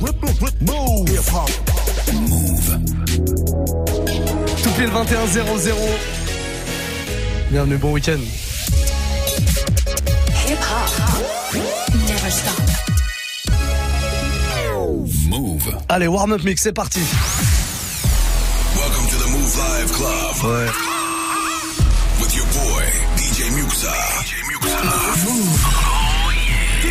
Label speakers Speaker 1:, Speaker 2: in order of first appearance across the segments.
Speaker 1: Move. Move. Tout pile 21 0 Bienvenue, bon week-end. Hip hop. Never stop. Move. Allez, warm up mix, c'est parti. Welcome to the Move Live Club. Ouais. With your boy, DJ Muxa. DJ Muxa. Move.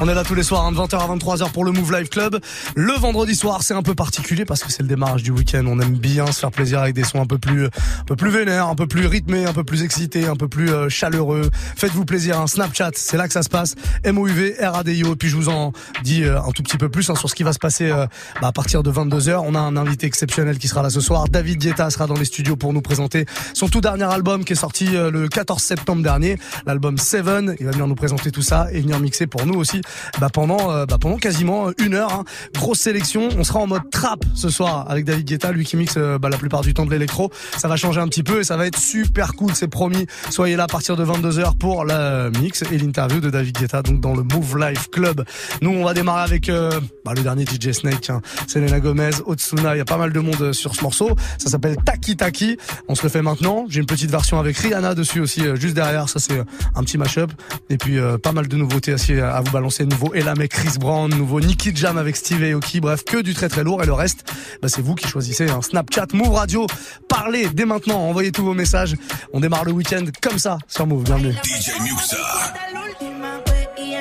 Speaker 1: On est là tous les soirs, hein, de 20h à 23h pour le Move Live Club. Le vendredi soir, c'est un peu particulier parce que c'est le démarrage du week-end. On aime bien se faire plaisir avec des sons un peu plus, un peu plus vénères, un peu plus rythmés, un peu plus excités, un peu plus euh, chaleureux. Faites-vous plaisir, hein. Snapchat, c'est là que ça se passe. MOUV, RADIO. Et puis je vous en dis euh, un tout petit peu plus hein, sur ce qui va se passer euh, bah, à partir de 22h. On a un invité exceptionnel qui sera là ce soir. David Guetta sera dans les studios pour nous présenter son tout dernier album qui est sorti le 14 septembre dernier. L'album Seven. Il va venir nous présenter tout ça et venir mixer pour nous aussi bah, pendant euh, bah, pendant quasiment une heure. Hein. Grosse sélection. On sera en mode trap ce soir avec David Guetta, lui qui mixe euh, bah, la plupart du temps de l'électro. Ça va changer un petit peu et ça va être super cool. C'est promis. Soyez là à partir de 22h pour la mix et l'interview de David Guetta donc dans le Move Life Club. Nous on va démarrer avec euh, bah, le dernier DJ Snake, hein. Selena Gomez, Otsuna. Il y a pas mal de monde sur ce morceau. Ça s'appelle Taki Taki. On se le fait maintenant. J'ai une petite version avec Rihanna dessus aussi juste derrière. Ça c'est un petit mashup et puis pas mal de nouveautés à vous balancer. Nouveau et la mec Chris Brown, nouveau Nicky Jam avec Steve Aoki, bref, que du très très lourd et le reste, bah, c'est vous qui choisissez. un Snapchat, Move Radio, parlez dès maintenant, envoyez tous vos messages. On démarre le week-end comme ça sur Move, bienvenue. DJ Muxa.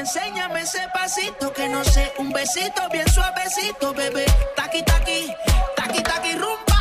Speaker 1: enséñame ese pasito que no sé, un besito bien suavecito, bebé. Taki taki, taki taki rumba.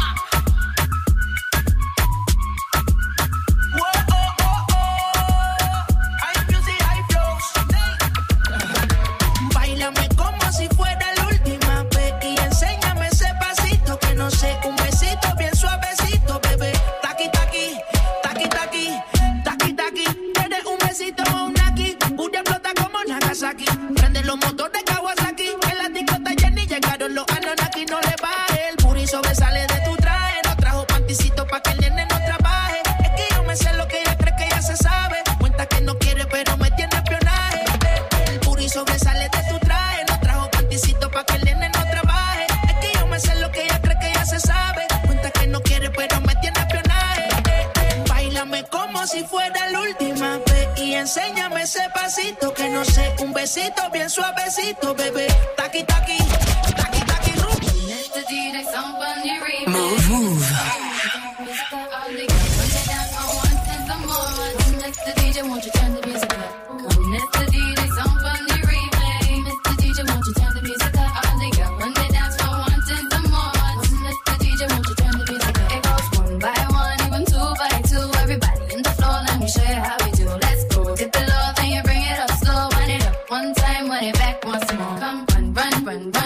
Speaker 2: besito, bien suavecito, bebé. Taqui, taqui.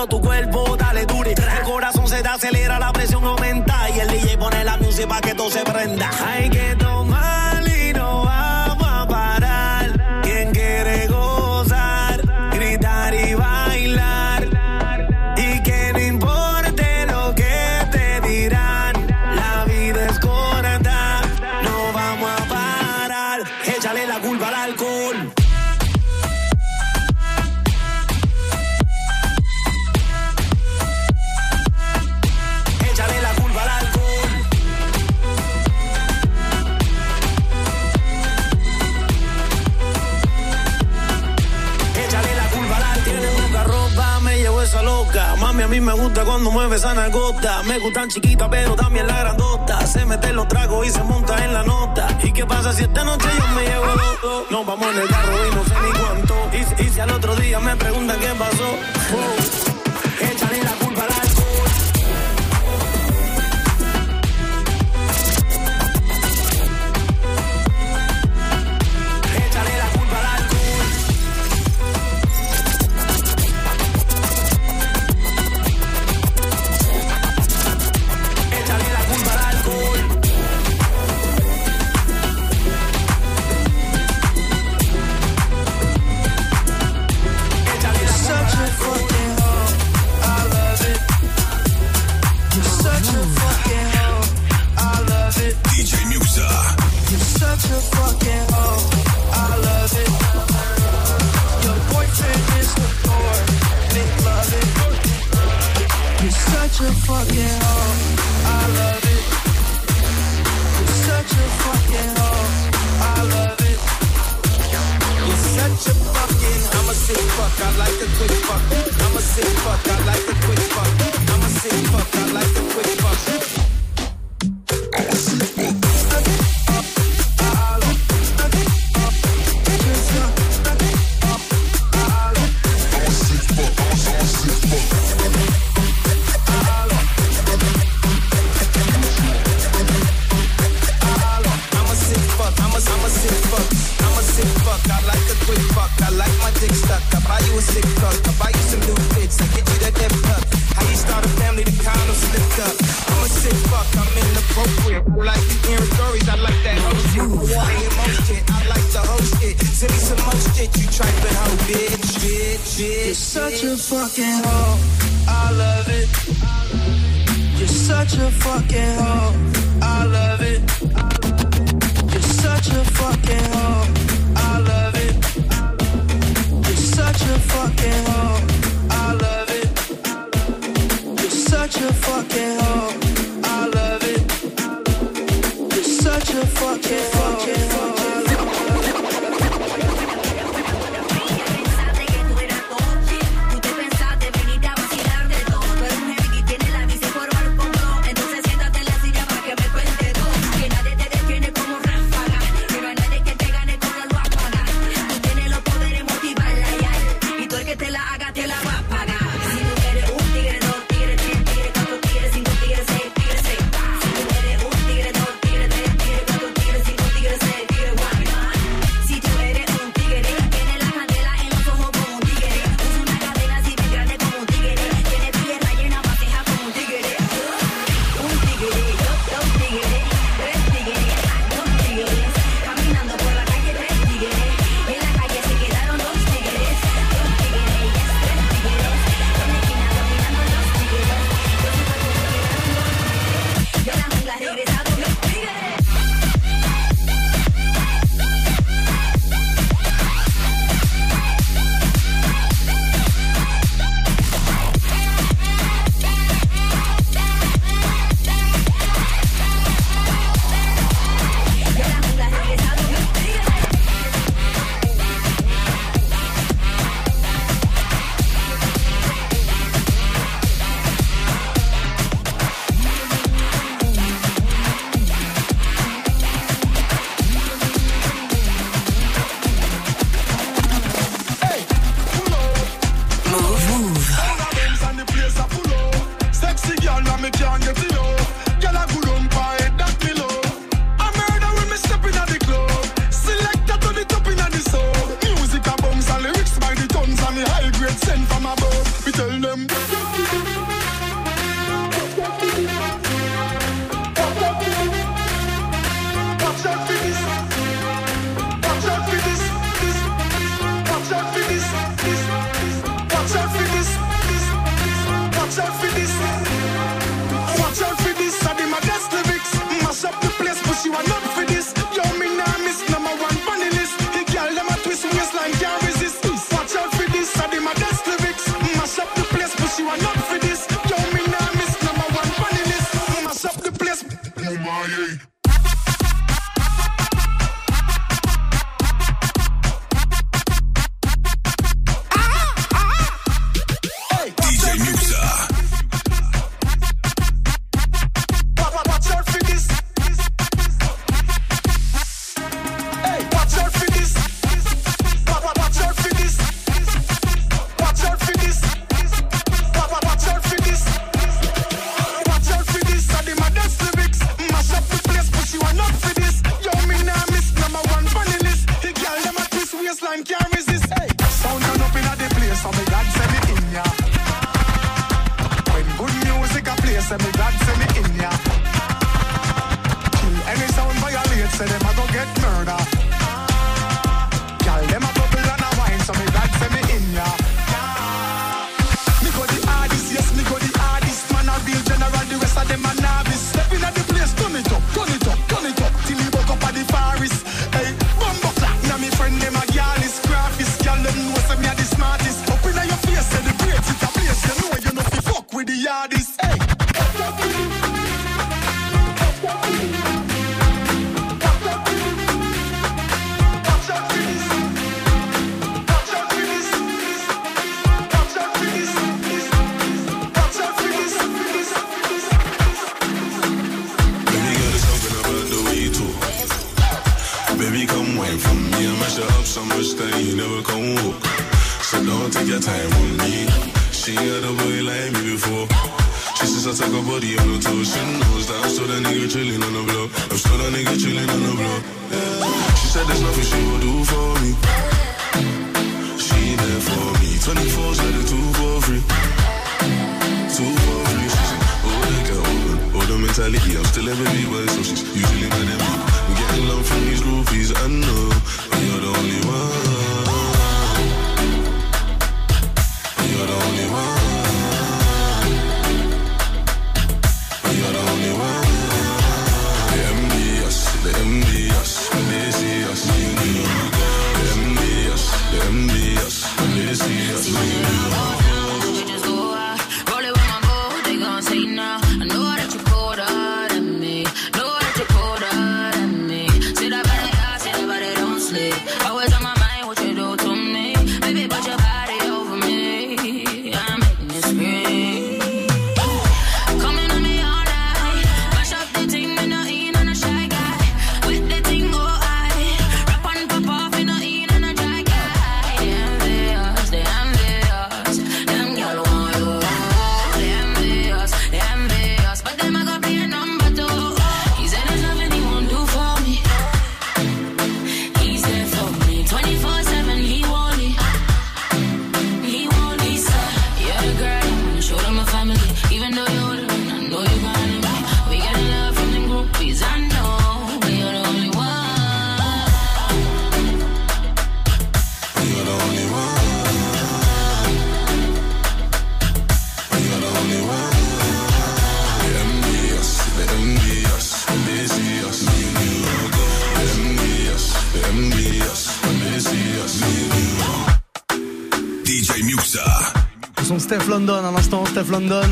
Speaker 2: 너도 Me gustan chiquitas, pero también la grandota. Se mete los tragos y se monta en la nota. ¿Y qué pasa si esta noche yo me llevo loco? Nos vamos en el carro y no sé ni cuánto. Y, si al otro día me preguntan qué pasó. Oh.
Speaker 3: shit, you trifling hoe, bitch. Bitch, bitch.
Speaker 4: You're such a fucking hoe. I love it. You're such a fucking hoe. I love it. You're such a fucking hoe. I love it. You're such a fucking hoe. I love it. You're such a fucking hoe. I love it. You're such a fucking hoe.
Speaker 5: London, à l'instant, Steph London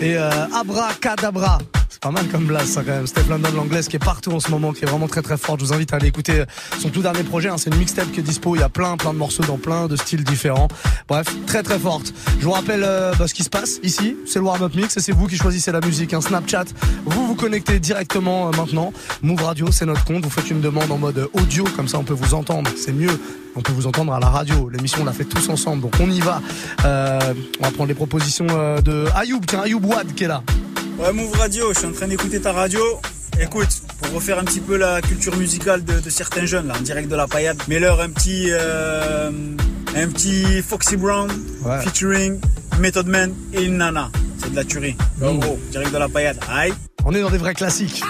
Speaker 5: et euh, Abracadabra. Pas mal comme blast, quand même. Steph London, l'anglaise, qui est partout en ce moment, qui est vraiment très très forte. Je vous invite à aller écouter son tout dernier projet. hein. C'est une mixtape qui est dispo. Il y a plein plein de morceaux dans plein de styles différents. Bref, très très forte. Je vous rappelle euh, bah, ce qui se passe ici. C'est le warm-up mix et c'est vous qui choisissez la musique. Un Snapchat. Vous vous connectez directement euh, maintenant. Move Radio, c'est notre compte. Vous faites une demande en mode audio, comme ça on peut vous entendre. C'est mieux. On peut vous entendre à la radio. L'émission, on l'a fait tous ensemble, donc on y va. Euh, on va prendre les propositions de Ayoub. Tiens, Ayoub Wad qui est là.
Speaker 6: Ouais, Move Radio, je suis en train d'écouter ta radio. Écoute, pour refaire un petit peu la culture musicale de, de certains jeunes, là, en direct de la paillade, mets-leur un petit, euh, un petit Foxy Brown
Speaker 5: Ouais.
Speaker 6: featuring Method Man et une nana. C'est de la tuerie. En gros, direct de la paillade. Aïe.
Speaker 5: On est dans des vrais classiques.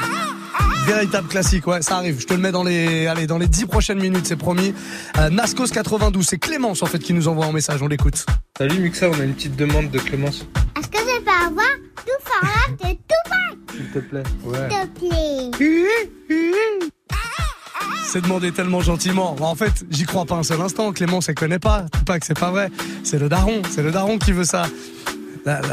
Speaker 5: Véritable classique, ouais, ça arrive. Je te le mets dans les, allez, dans les 10 prochaines minutes, c'est promis. Euh, Nascos 92, c'est Clémence en fait qui nous envoie un message, on l'écoute.
Speaker 7: Salut Muxa, on a une petite demande de Clémence,
Speaker 8: Est-ce que je peux avoir tout Tupac,
Speaker 7: s'il te plaît.
Speaker 8: s'il te plaît
Speaker 5: C'est demandé tellement gentiment. En fait, j'y crois pas un seul instant. Clémence, elle connaît pas. Pas que c'est pas vrai. C'est le daron. C'est le daron qui veut ça.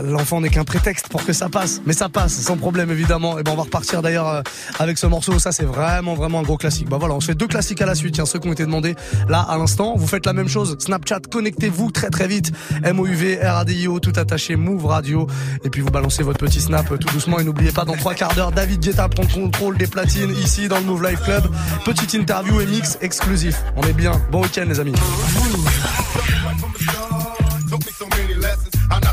Speaker 5: L'enfant n'est qu'un prétexte pour que ça passe. Mais ça passe, sans problème, évidemment. Et ben, on va repartir d'ailleurs euh, avec ce morceau. Ça, c'est vraiment, vraiment un gros classique. Bah voilà, on se fait deux classiques à la suite. Tiens, ceux qui ont été demandés là, à l'instant. Vous faites la même chose. Snapchat, connectez-vous très, très vite. M-O-U-V, R-A-D-I-O, tout attaché, Move Radio. Et puis, vous balancez votre petit snap euh, tout doucement. Et n'oubliez pas, dans trois quarts d'heure, David Guetta prend contrôle des platines ici dans le Move Life Club. Petite interview et mix exclusif. On est bien. Bon week-end, les amis.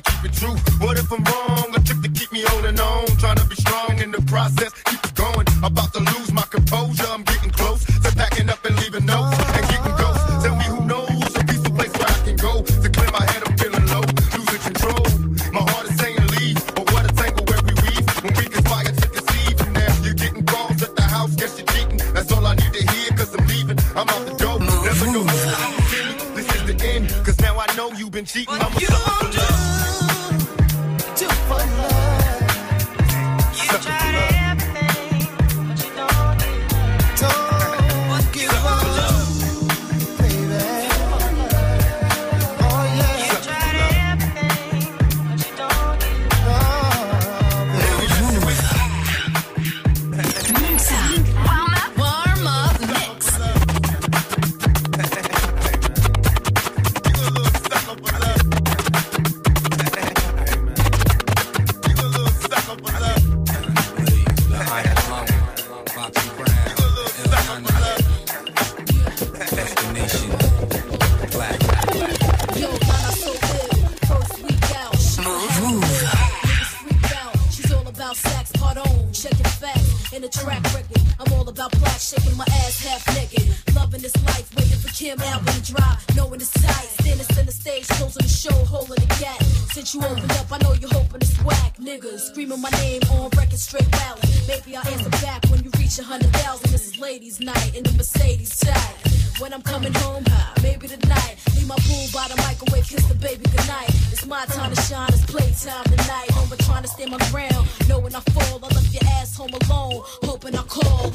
Speaker 9: keep
Speaker 10: it true.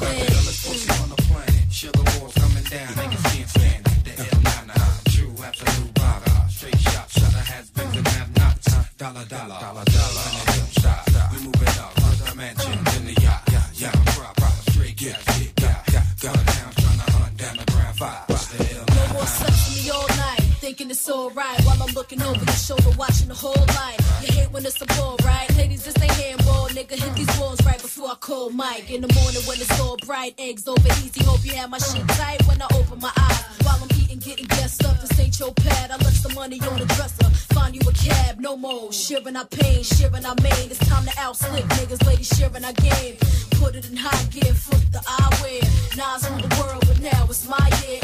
Speaker 10: win. like. In the
Speaker 1: morning when it's all bright, eggs over easy. Hope you have my shit tight when I open my eyes. While I'm eating, getting dressed up, this ain't your pad. I left the money on the dresser. Find you a cab, no more. Shivering our pain, shivering our main. It's time to out slick niggas, ladies, shivering our game. Put it in high gear, flip the eyewear. Nas on the world, but now it's my year.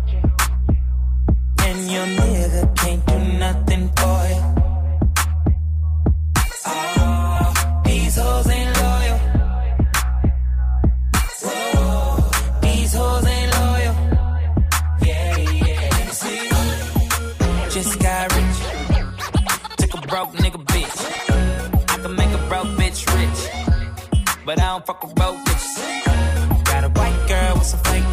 Speaker 11: and your nigga can't do nothing for you. Oh, these hoes ain't loyal. Whoa, these hoes ain't loyal. Yeah, yeah. See, just got rich. Took a broke nigga bitch. I can make a broke bitch rich, but I don't fuck with broke bitches. Got a white girl with some fake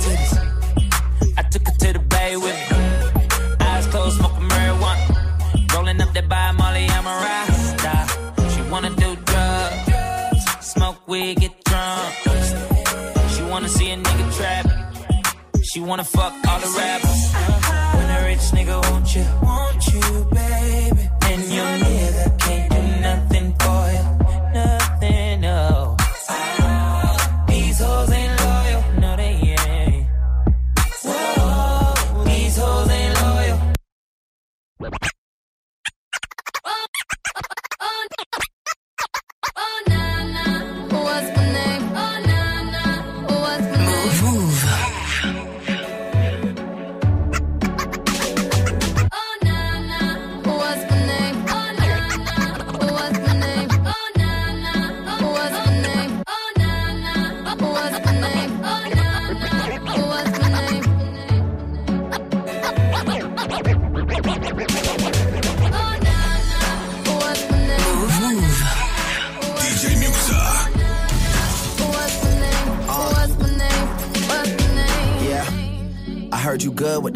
Speaker 11: weed, get drunk. She wanna see a nigga trap. She wanna fuck all the rappers. When a rich nigga want you,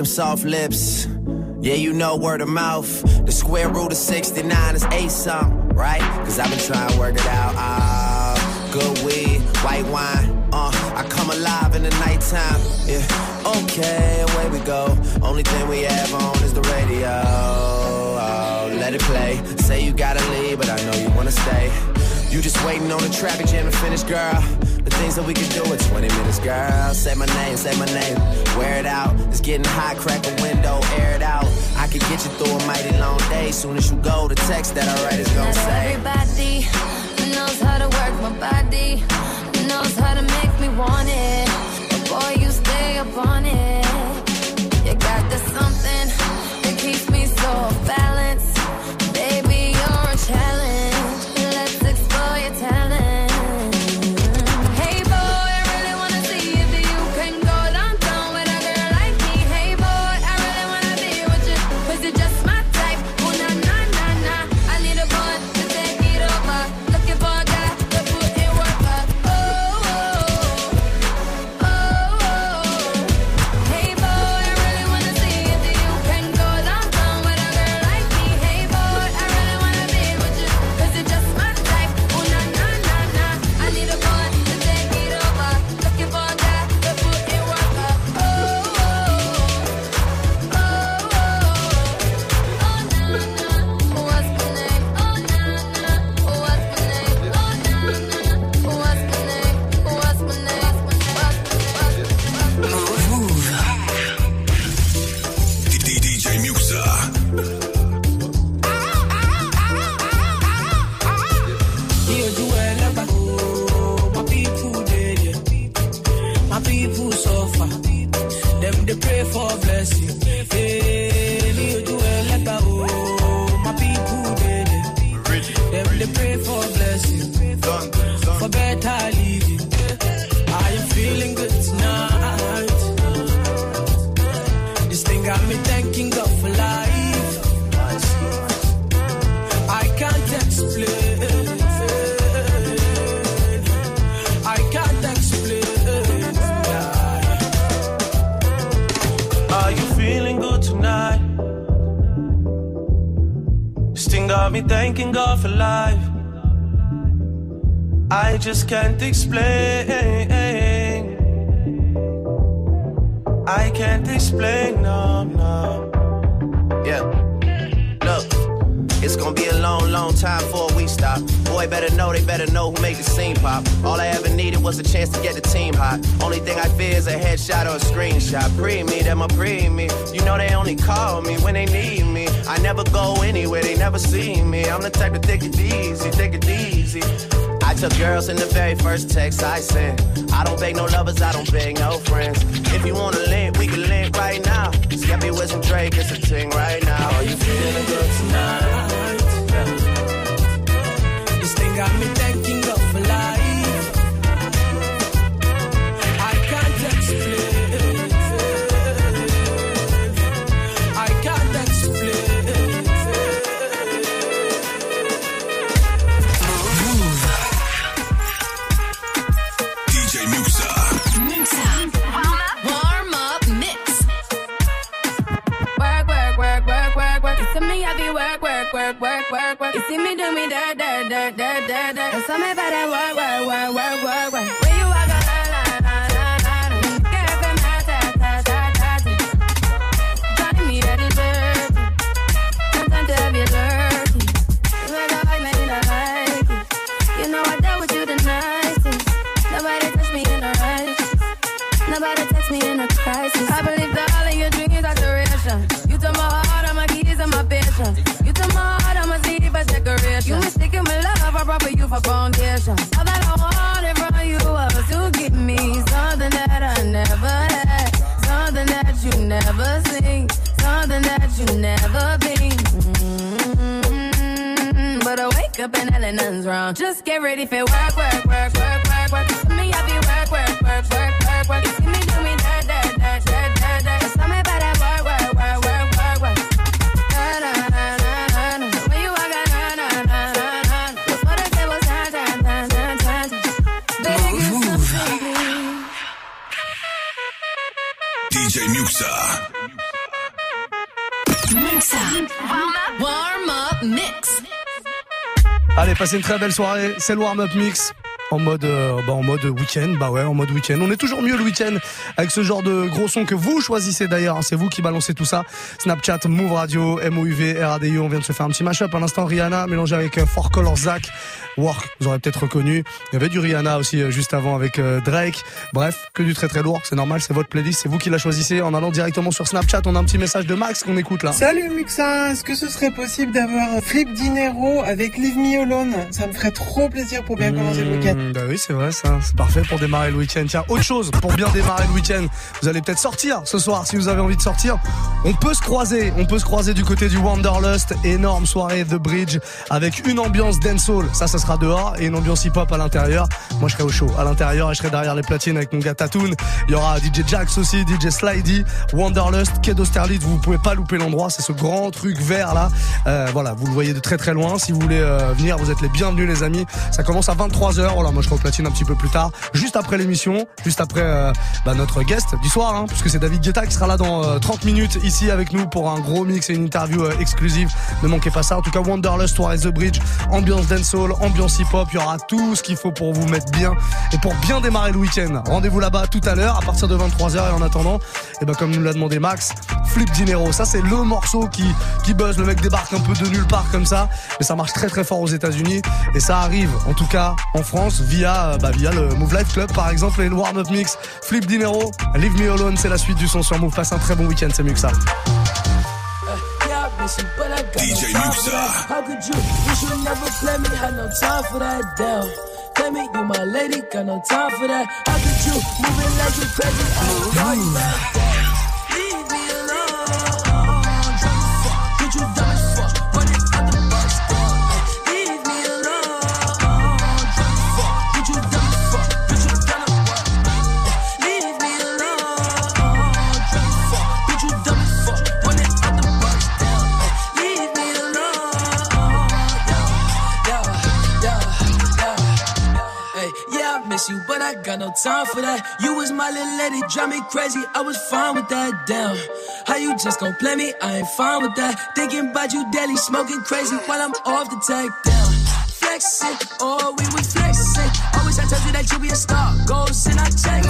Speaker 12: them soft lips. Yeah, you know word of mouth. The square root of 69 is eight something, right? Cause I've been trying to work it out. Ah, good weed, white wine. Uh, I come alive in the nighttime. Yeah, okay, away we go. Only thing we have on is the radio. Oh, let it play. Say you gotta leave, but I know you wanna stay. You just waiting on the traffic jam to finish, girl. The things that we can do in 20 minutes, girl. Say my name, say my name. Wear it out. It's getting hot, crack a window, air it out. I can get you through a mighty long day. Soon as you go, the text that I write is gonna
Speaker 1: Not
Speaker 12: say.
Speaker 1: everybody knows how to work my body, knows how to make me want it. But boy, you stay up on it. In
Speaker 12: the very first text I sent. I don't beg no lovers, I don't beg no friends.
Speaker 1: Dirt, dirt, dirt, dirt. You saw me better work, work, work, work, work, foundation. All that I wanted from you was to give me something that I never had, something that you never seen, something that you never been. Mm-hmm. But I wake up and hell nothing's wrong. Just get ready for work, work, work, work, work, work. Me happy work, work, work, work, work, work.
Speaker 5: Allez, passez une très belle soirée. C'est le warm-up mix. En mode, euh, bah, en mode week-end, bah ouais, en mode week-end. On est toujours mieux le week-end avec ce genre de gros son que vous choisissez d'ailleurs. hein. C'est vous qui balancez tout ça. Snapchat, Move Radio, MOUV, RADIO. On vient de se faire un petit mashup. À l'instant, Rihanna mélangé avec euh, Four Color Zach. Work, vous aurez peut-être reconnu. Il y avait du Rihanna aussi euh, juste avant avec Drake. Bref, que du très très lourd. C'est normal, c'est votre playlist. C'est vous qui la choisissez en allant directement sur Snapchat. On a un petit message de Max qu'on écoute là.
Speaker 7: Salut Muxa, est-ce que ce serait possible d'avoir Flip Dinero avec Leave Me Alone? Ça me ferait trop plaisir pour bien commencer le week-end.
Speaker 5: Mmh, bah oui, c'est vrai, ça. C'est parfait pour démarrer le week-end. Tiens, autre chose, pour bien démarrer le week-end, vous allez peut-être sortir ce soir si vous avez envie de sortir. On peut se croiser, on peut se croiser du côté du Wanderlust. Énorme soirée The Bridge avec une ambiance dancehall. Ça, ça sera dehors et une ambiance hip-hop à l'intérieur. Moi, je serai au show à l'intérieur et je serai derrière les platines avec mon gars Tatoon. Il y aura DJ Jax aussi, DJ Slidey, Wanderlust, Quai d'Austerlitz. Vous pouvez pas louper l'endroit. C'est ce grand truc vert là. Euh, voilà, vous le voyez de très très loin. Si vous voulez euh, venir, vous êtes les bienvenus les amis. Ça commence à 23h. Moi je au platine un petit peu plus tard, juste après l'émission, juste après euh, bah, notre guest du soir, hein, puisque c'est David Guetta qui sera là dans euh, 30 minutes ici avec nous pour un gros mix et une interview euh, exclusive. Ne manquez pas ça. En tout cas, Wanderlust, soirée The Bridge, ambiance dancehall, ambiance hip-hop. Il y aura tout ce qu'il faut pour vous mettre bien et pour bien démarrer le week-end. Rendez-vous là-bas tout à l'heure à partir de 23h et en attendant, et ben comme nous l'a demandé Max, Flip Dinero. Ça c'est le morceau qui qui buzz. Le mec débarque un peu de nulle part comme ça, mais ça marche très très fort aux États-Unis et ça arrive en tout cas en France via euh, bah, via le Move Life Club par exemple et le Warm Up Mix. Flip Dinero, Leave Me Alone, c'est la suite du son sur Move. Passe un très bon week-end, c'est mieux que ça.
Speaker 13: Yeah, I miss you, but I got
Speaker 14: DJ
Speaker 13: no time for
Speaker 14: Muxa.
Speaker 13: that. How could you? You should never play me, had no time for that. Damn. Play me, you my lady, got no time for that. How could you? Moving like you crazy, I call you time for that. You was my little lady, drive me crazy. I was fine with that. Damn, how you just gon' play me? I ain't fine with that. Thinking about you daily, smoking crazy while I'm off the tag. Down, flexing, oh we was flexing. Always I told you that you be a star. Goals and I check.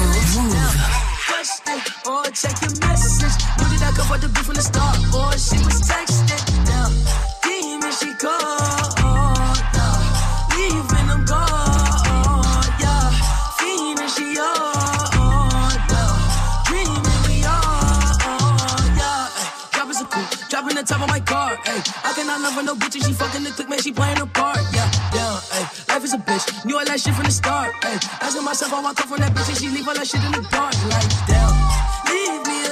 Speaker 13: Question, or check your message. Knew that I could afford the beef from the start, or she was texting. Down, demon, she called.
Speaker 15: Hey, I cannot love her, no bitch, and she fucking the click, man, she playing a part. Yeah, yeah, hey, life is a bitch. Knew all that shit from the start. Hey, asking myself I walk come from that bitch, and she leave all that shit in the dark. Like, damn, leave me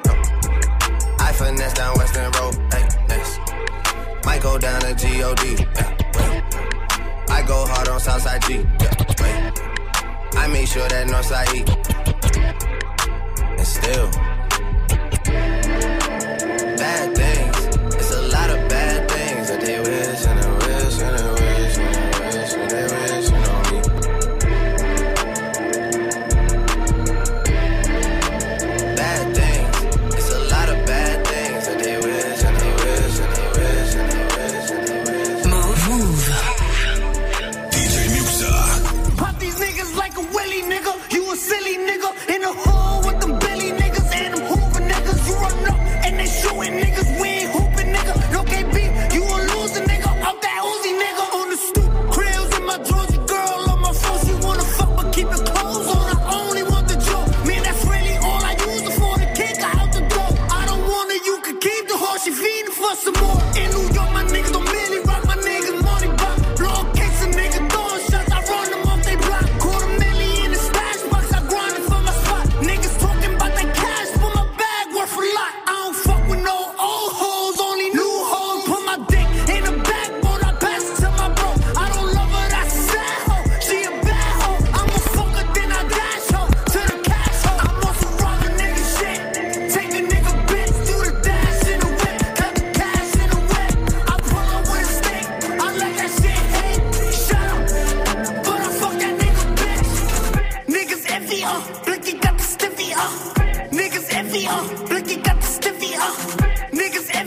Speaker 12: finesse down Weston Road. Hey, next. Might go down to G-O-D. Yeah. I go hard on Southside G. Yeah. I make sure that Northside E. And still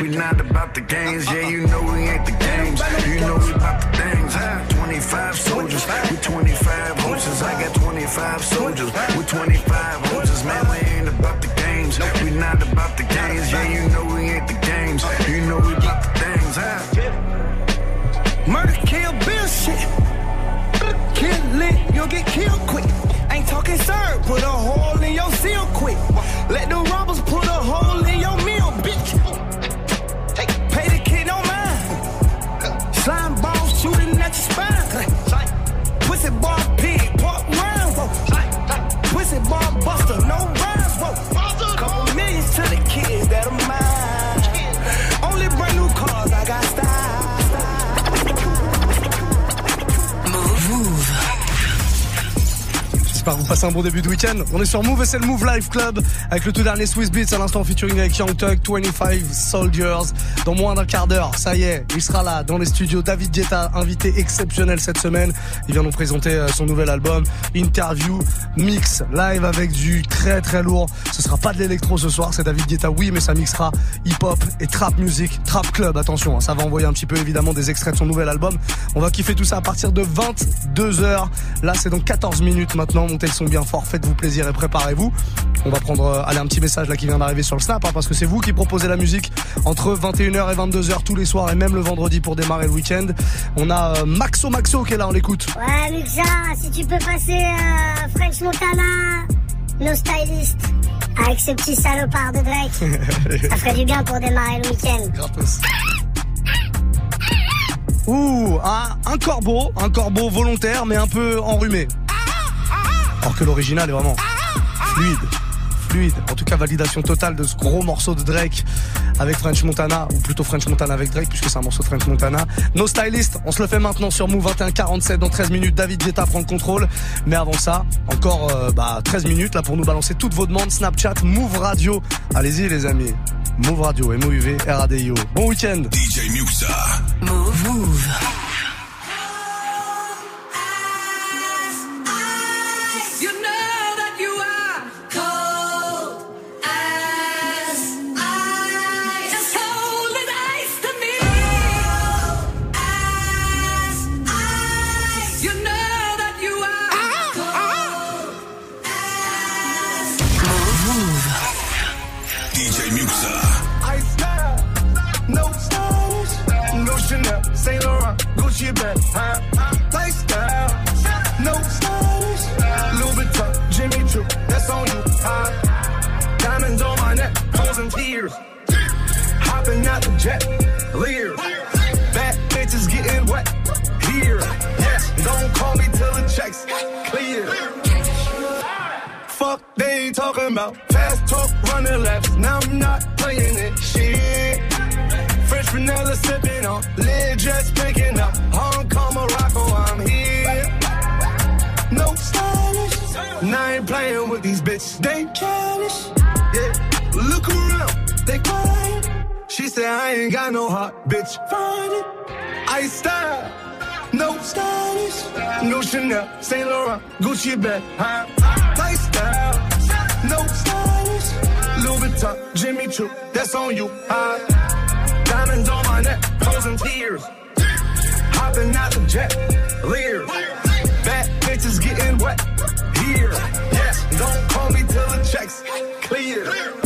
Speaker 16: We
Speaker 12: not
Speaker 2: about the games, yeah, you know we ain't the games. You know we about the things, huh? 25 soldiers, with 25 horses. I got 25 soldiers. With 25 horses. man, we ain't about the games. We not about the games, yeah, you know we ain't the games. You know we about the things, huh? Murder, kill, bill shit. Kill lit, you'll get killed quick. Ain't talking sir, put a hole
Speaker 5: J'espère vous passez un bon début de week-end. On est sur Move et c'est le Move Life Club avec le tout dernier Swiss Beats à l'instant featuring avec Young Thug, 25 Soldiers. Dans moins d'un quart d'heure, ça y est, il sera là dans les studios. David Guetta, invité exceptionnel cette semaine. Il vient nous présenter euh, son nouvel album, interview, mix, live avec du très très lourd. Ce sera pas de l'électro ce soir, c'est David Guetta, oui, mais ça mixera hip-hop et trap music, trap club. Attention, hein, ça va envoyer un petit peu évidemment des extraits de son nouvel album. On va kiffer tout ça à partir de 22h. Là, c'est dans 14 minutes maintenant. Montez le son bien fort, faites-vous plaisir et préparez-vous. On va prendre euh, allez, un petit message là qui vient d'arriver sur le Snap hein, parce que c'est vous qui proposez la musique entre 21h et 22h tous les soirs et même le vendredi pour démarrer le week-end. On a euh, Maxo Maxo qui est là, on l'écoute.
Speaker 8: Ouais, Muxa, si tu peux passer euh, French Montana, nos stylistes, avec ce petit salopard de Drake, ça ferait du bien pour démarrer le week-end.
Speaker 5: Gratos. Ouh, un, un corbeau, un corbeau volontaire mais un peu enrhumé. Alors que l'original est vraiment fluide. Fluide. En tout cas, validation totale de ce gros morceau de Drake avec French Montana, ou plutôt French Montana avec Drake, puisque c'est un morceau de French Montana. Nos stylistes, on se le fait maintenant sur Move 2147 dans 13 minutes. David Guetta prend le contrôle. Mais avant ça, encore euh, bah, 13 minutes là pour nous balancer toutes vos demandes. Snapchat, Move Radio. Allez-y les amis. Move Radio, MOUV, RADIO. Bon week-end.
Speaker 17: DJ Muxa.
Speaker 18: Move. Move. Out the jet. Lear. Bad bitches getting wet. Here. Yes. Don't call me till the checks clear. Fuck, they talking about fast talk, running laps. Now I'm not playing it. Shit. Fresh vanilla sipping on, lid just picking up. Hong Kong, Morocco, I'm here. No stylish. Now I ain't playing with these bitches. They childish. I ain't got no heart, bitch. Find it. I style. No stylish. No Chanel, Saint Laurent, Gucci bag. Huh? Lifestyle. No stylish. Louis Vuitton, Jimmy Choo. That's on you. Diamonds on my neck, frozen tears. Hopping out the jet, leer. Bad bitches getting wet. Here, yes. Don't call me till the checks clear.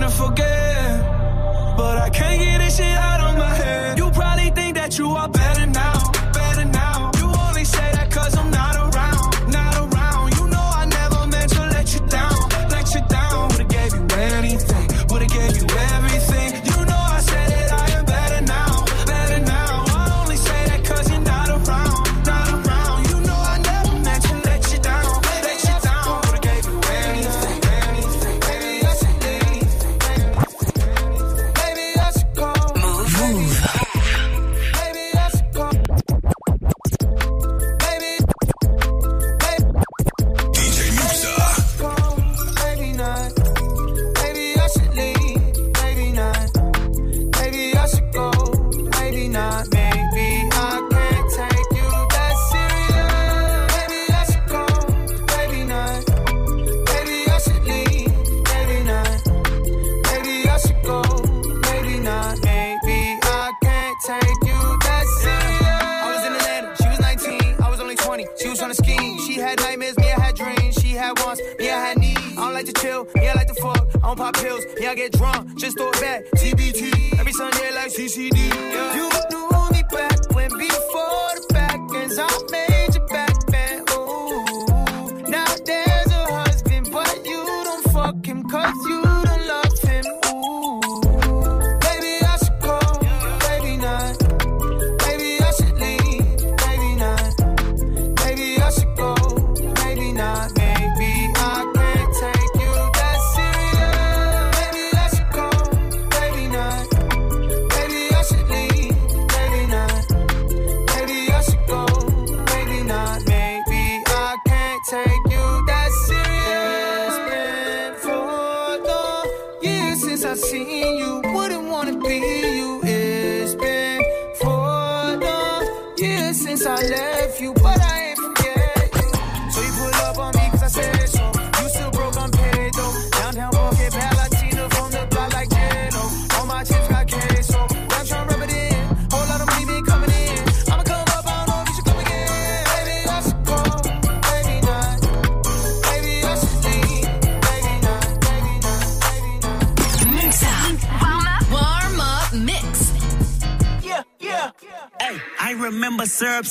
Speaker 19: Trying to forget. But I can't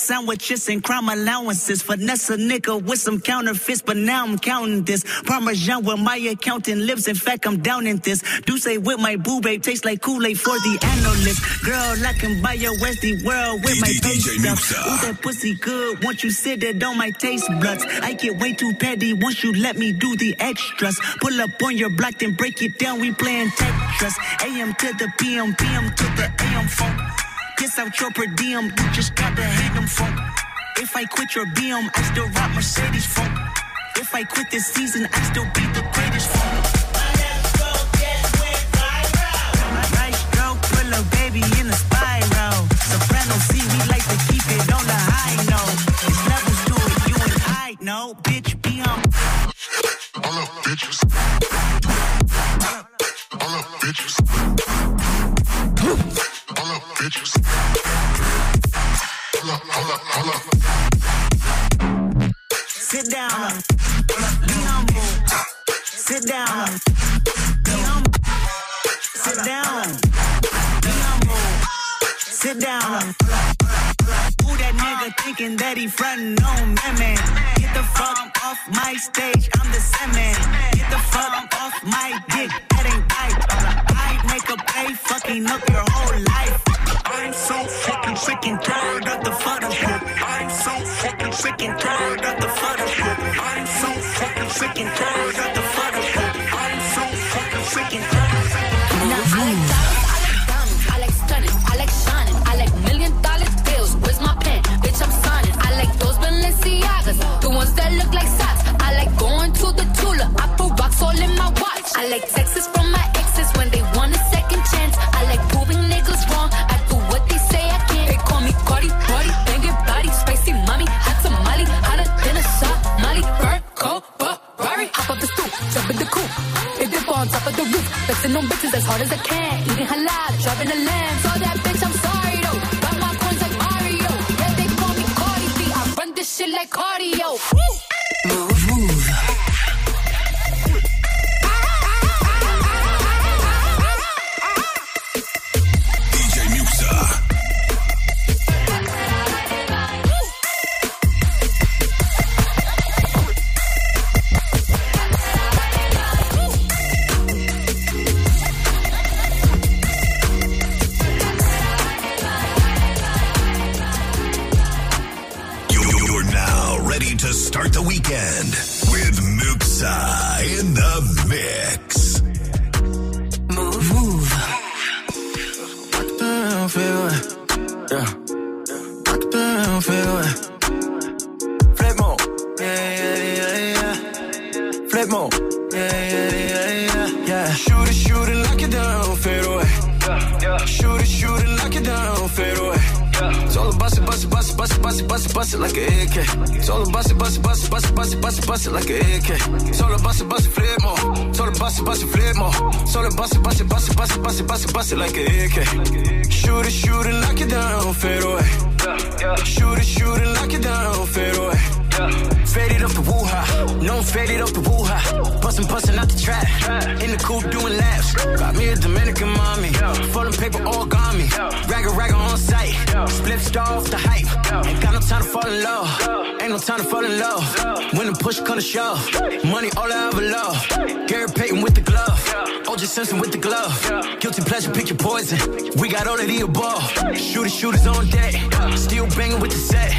Speaker 20: sandwiches and crime allowances. Finesse a nigga with some counterfeits, but now I'm counting this. Parmesan where my accountant lives. In fact, I'm down in this. Do say with my boo babe tastes like Kool-Aid for the analyst. Girl, I can buy your Westy world with my pay stuff. Ooh, that pussy good. Once you sit it on my taste buds. I get way too petty once you let me do the extras. Pull up on your block, then break it down. We playing Tetris. AM to the PM, PM to the AM phone. Piss out your per diem, you just gotta hate them phone. If I quit your BM, I still rock Mercedes phone. If I quit this season, I still be the greatest phone. Right stroke, put a baby in a spiral. Soprano like to keep it on the high note. It, you. Bitch, be on.
Speaker 21: All bitches.
Speaker 20: Frontin' on me, man? Get the fuck off my stage,
Speaker 22: weekend with Muxxa in the mix.
Speaker 23: Bust it, bust it, bust bust like an AK. All about it, bust it, flip more. All about it, bust it, flip more. All about it, bust it, bust it, bust it, bust it, bust it, bust it like an AK. Shoot it, shoot it, lock it down, fade away. Shoot it, shoot it, lock it down, fade away. Faded off the woo-ha, no faded off the woo-ha. Bustin', bustin' out the trap, in the coupe doing laps. Got me a Dominican mommy, folding paper all got me. Ragga, ragga on sight, split star off the hype. Ain't got no time to fall in love, ain't no time to fall in love. When the push come to shove, money all I ever love. Gary Payton with the glove, OJ Simpson with the glove. Guilty pleasure, pick your poison. We got all of the above. Shooters, shooters on deck, still banging with the set.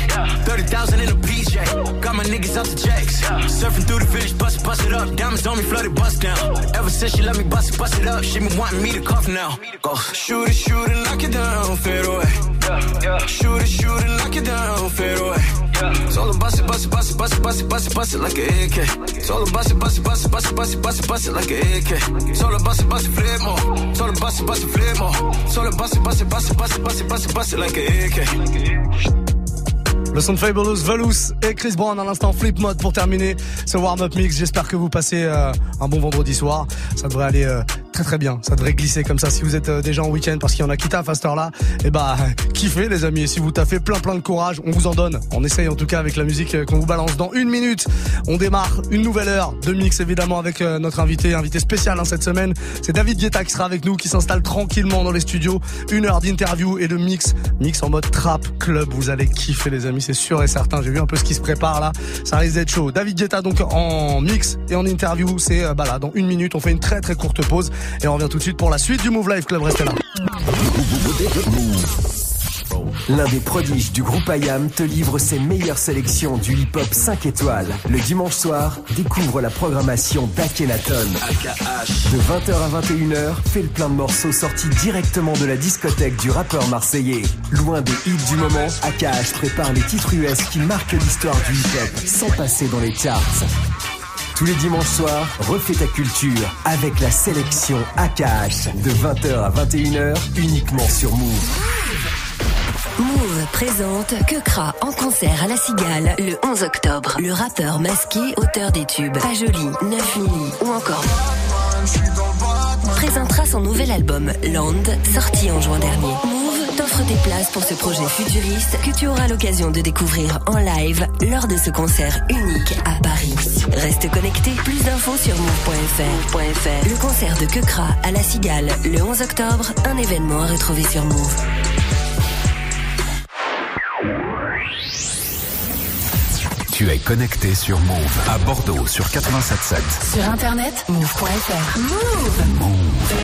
Speaker 23: 30,000 in a PJ. Got my niggas out the checks. Surfing through the village, bust bust it up. Diamonds on me, flooded, bust down. Ever since she let me bust it, bust it up. She been wanting me to cough now. Go. Shoot it, shoot it, lock it down, fade away. Shoot it, shoot it, lock it down, fade away.
Speaker 5: Le son de Fabulous, Velous et Chris Brown à l'instant Flip Mode pour terminer ce warm-up mix. J'espère que vous passez euh, un bon vendredi soir. Ça devrait aller euh, très très bien. Ça devrait glisser comme ça. Si vous êtes euh, déjà en week-end parce qu'il y en a qui taffent à cette heure-là, et bah kiffez les amis. Et si vous taffez plein plein de courage, on vous en donne. On essaye en tout cas avec la musique euh, qu'on vous balance dans une minute. On démarre une nouvelle heure de mix évidemment avec euh, notre invité, invité spécial hein, cette semaine. C'est David Guetta qui sera avec nous, qui s'installe tranquillement dans les studios. Une heure d'interview et de mix, mix en mode trap club. Vous allez kiffer les amis, c'est sûr et certain. J'ai vu un peu ce qui se prépare là. Ça risque d'être chaud. David Guetta donc en mix et en interview. C'est bah là dans une minute. On fait une très très courte pause et on revient tout de suite pour la suite du Move Life Club. Restez là.
Speaker 24: L'un des prodiges du groupe IAM te livre ses meilleures sélections du hip-hop 5 étoiles. Le dimanche soir, découvre la programmation d'Akhenaton. De 20h à 21h, fais le plein de morceaux sortis directement de la discothèque du rappeur marseillais. Loin des hits du moment, AKH prépare les titres US qui marquent l'histoire du hip-hop sans passer dans les charts. Tous les dimanches soirs, refais ta culture avec la sélection AKH de 20h à 21h uniquement sur Move.
Speaker 25: Move présente Kekra en concert à la Cigale le 11 octobre. Le rappeur masqué, auteur des tubes Pas joli, 9 milli ou encore présentera son nouvel album Land, sorti en juin dernier. T'offre des places pour ce projet futuriste que tu auras l'occasion de découvrir en live lors de ce concert unique à Paris. Reste connecté, plus d'infos sur move.fr. Move.fr. Le concert de Kekra à la Cigale le 11 octobre, un événement à retrouver sur Move.
Speaker 26: Tu es connecté sur Move à Bordeaux sur 87.7.
Speaker 27: Sur internet, move.fr. Move.
Speaker 26: Move.